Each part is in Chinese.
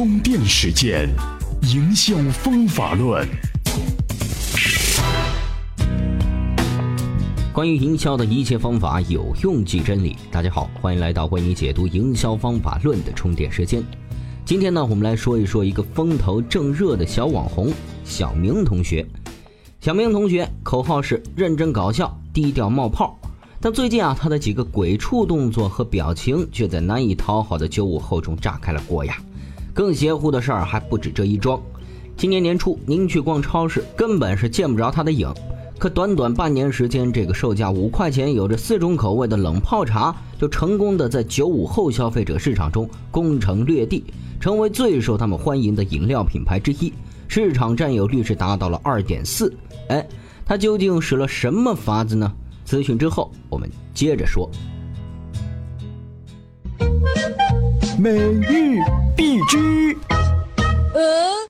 充电时间，营销方法论。关于营销的一切方法，有用即真理。大家好，欢迎来到为你解读营销方法论的充电时间。今天呢，我们来说一说一个风头正热的小网红小明同学。小明同学口号是认真搞笑，低调冒泡。但最近啊，他的几个鬼畜动作和表情，却在难以讨好的九五后中炸开了锅呀！更邪乎的事儿还不止这一桩。今年年初，您去逛超市，根本是见不着他的影。可短短半年时间，这个售价五块钱、有着四种口味的冷泡茶，就成功的在九五后消费者市场中攻城略地，成为最受他们欢迎的饮料品牌之一，市场占有率是达到了二点四。哎，他究竟使了什么法子呢？咨询之后，我们接着说。每日必知。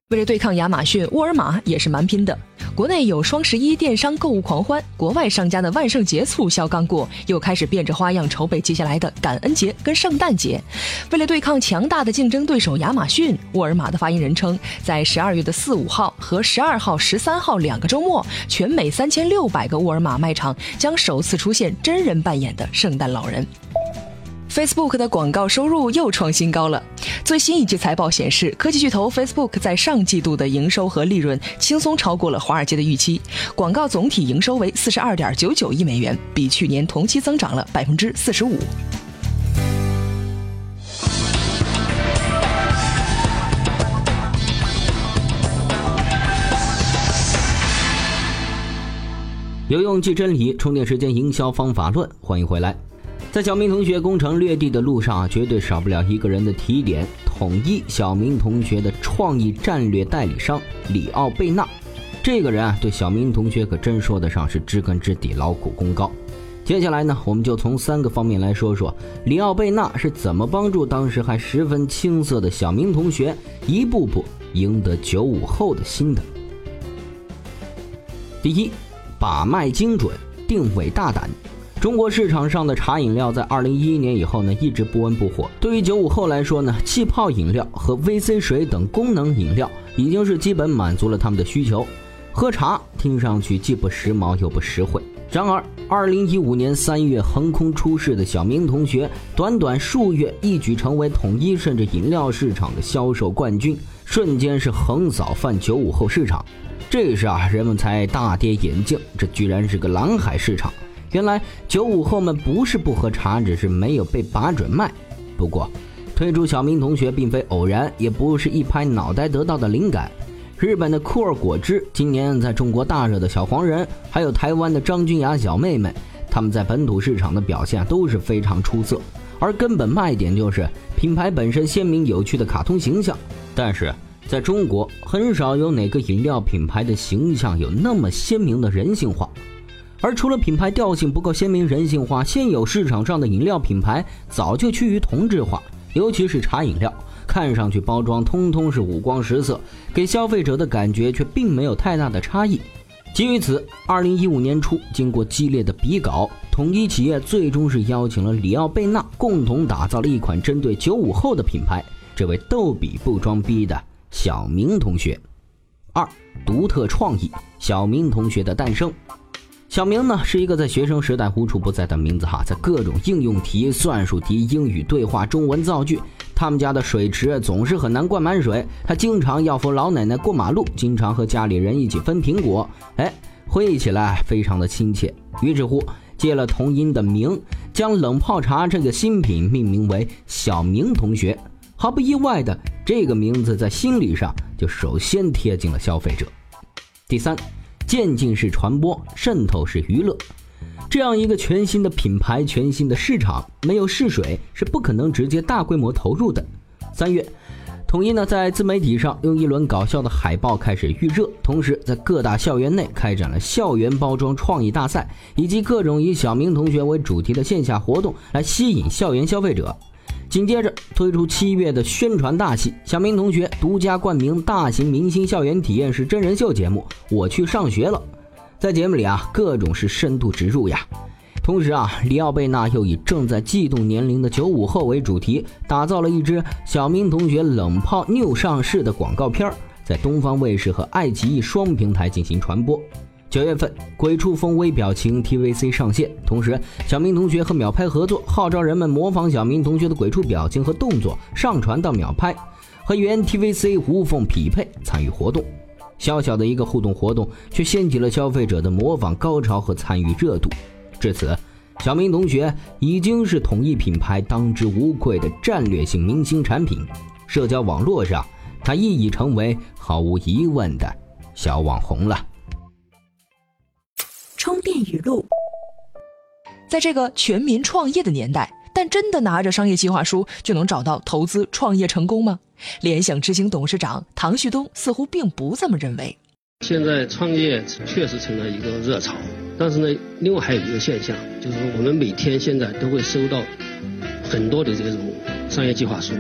为了对抗亚马逊，沃尔玛也是蛮拼的。国内有双十一电商购物狂欢，国外商家的万圣节促销刚过，又开始变着花样筹备接下来的感恩节跟圣诞节。为了对抗强大的竞争对手亚马逊，沃尔玛的发言人称，在十二月的四五号和十二号、十三号两个周末，全美三千六百个沃尔玛卖场将首次出现真人扮演的圣诞老人。Facebook 的广告收入又创新高了。最新一季财报显示，科技巨头 Facebook 在上季度的营收和利润轻松超过了华尔街的预期，广告总体营收为四十二点九九亿美元，比去年同期增长了百分之四十五。有用即真理，充电时间营销方法论，欢迎回来。在小明同学攻城略地的路上啊，绝对少不了一个人的提点。统一小明同学的创意战略代理商里奥贝纳，这个人啊，对小明同学可真说得上是知根知底、劳苦功高。接下来呢，我们就从三个方面来说说里奥贝纳是怎么帮助当时还十分青涩的小明同学一步步赢得九五后的心的。第一，把脉精准，定位大胆。中国市场上的茶饮料在二零一一年以后呢，一直不温不火。对于九五后来说呢，气泡饮料和 VC 水等功能饮料已经是基本满足了他们的需求。喝茶听上去既不时髦又不实惠。然而，二零一五年三月横空出世的小明同学，短短数月一举成为统一甚至饮料市场的销售冠军，瞬间是横扫泛九五后市场。这时啊，人们才大跌眼镜，这居然是个蓝海市场。原来九五后们不是不喝茶，只是没有被把准卖。不过，推出小明同学并非偶然，也不是一拍脑袋得到的灵感。日本的酷儿果汁，今年在中国大热的小黄人，还有台湾的张君雅小妹妹，他们在本土市场的表现都是非常出色。而根本卖点就是品牌本身鲜明有趣的卡通形象。但是在中国，很少有哪个饮料品牌的形象有那么鲜明的人性化。而除了品牌调性不够鲜明、人性化，现有市场上的饮料品牌早就趋于同质化，尤其是茶饮料，看上去包装通通是五光十色，给消费者的感觉却并没有太大的差异。基于此，二零一五年初，经过激烈的比稿，统一企业最终是邀请了里奥贝纳共同打造了一款针对九五后的品牌。这位逗比不装逼的小明同学，二独特创意，小明同学的诞生。小明呢是一个在学生时代无处不在的名字哈，在各种应用题、算术题、英语对话、中文造句，他们家的水池总是很难灌满水。他经常要扶老奶奶过马路，经常和家里人一起分苹果。哎，回忆起来非常的亲切。于是乎，借了同音的名，将冷泡茶这个新品命名为小明同学。毫不意外的，这个名字在心理上就首先贴近了消费者。第三。渐进式传播，渗透式娱乐，这样一个全新的品牌、全新的市场，没有试水是不可能直接大规模投入的。三月，统一呢在自媒体上用一轮搞笑的海报开始预热，同时在各大校园内开展了校园包装创意大赛，以及各种以小明同学为主题的线下活动，来吸引校园消费者。紧接着推出七月的宣传大戏，小明同学独家冠名大型明星校园体验式真人秀节目《我去上学了》。在节目里啊，各种是深度植入呀。同时啊，里奥贝纳又以正在悸动年龄的九五后为主题，打造了一支小明同学冷泡 new 上市的广告片在东方卫视和爱奇艺双平台进行传播。九月份，鬼畜风微表情 TVC 上线，同时小明同学和秒拍合作，号召人们模仿小明同学的鬼畜表情和动作，上传到秒拍，和原 TVC 无缝匹配，参与活动。小小的一个互动活动，却掀起了消费者的模仿高潮和参与热度。至此，小明同学已经是统一品牌当之无愧的战略性明星产品。社交网络上，他亦已成为毫无疑问的小网红了。充电语录：在这个全民创业的年代，但真的拿着商业计划书就能找到投资创业成功吗？联想执行董事长唐旭东似乎并不这么认为。现在创业确实成了一个热潮，但是呢，另外还有一个现象，就是说我们每天现在都会收到很多的这种商业计划书，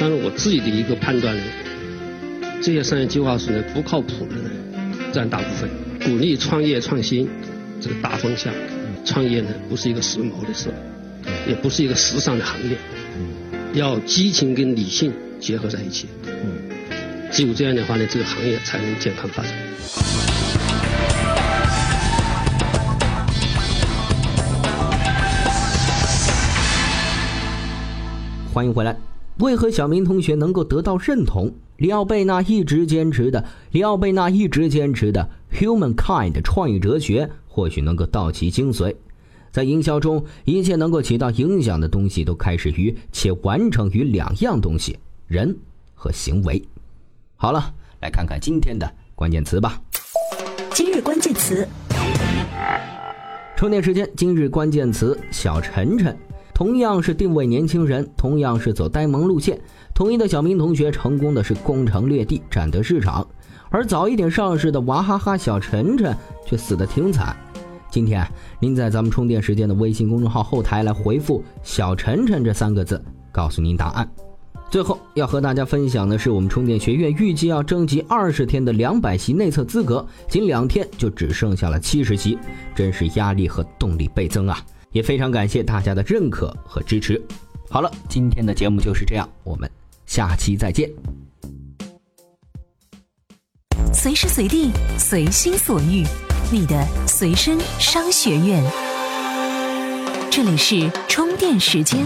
但是我自己的一个判断呢，这些商业计划书呢不靠谱的呢占大部分。鼓励创业创新，这个大方向，创业呢不是一个时髦的事，也不是一个时尚的行业，要激情跟理性结合在一起，只有这样的话呢，这个行业才能健康发展。欢迎回来。为何小明同学能够得到认同？里奥贝纳一直坚持的，里奥贝纳一直坚持的 humankind 创意哲学，或许能够道其精髓。在营销中，一切能够起到影响的东西，都开始于且完成于两样东西：人和行为。好了，来看看今天的关键词吧。今日关键词：充电时间。今日关键词：小晨晨。同样是定位年轻人，同样是走呆萌路线，统一的小明同学成功的是攻城略地，占得市场，而早一点上市的娃哈哈小晨晨却死得挺惨。今天您在咱们充电时间的微信公众号后台来回复“小晨晨”这三个字，告诉您答案。最后要和大家分享的是，我们充电学院预计要征集二十天的两百席内测资格，仅两天就只剩下了七十席，真是压力和动力倍增啊！也非常感谢大家的认可和支持。好了，今天的节目就是这样，我们下期再见。随时随地，随心所欲，你的随身商学院。这里是充电时间。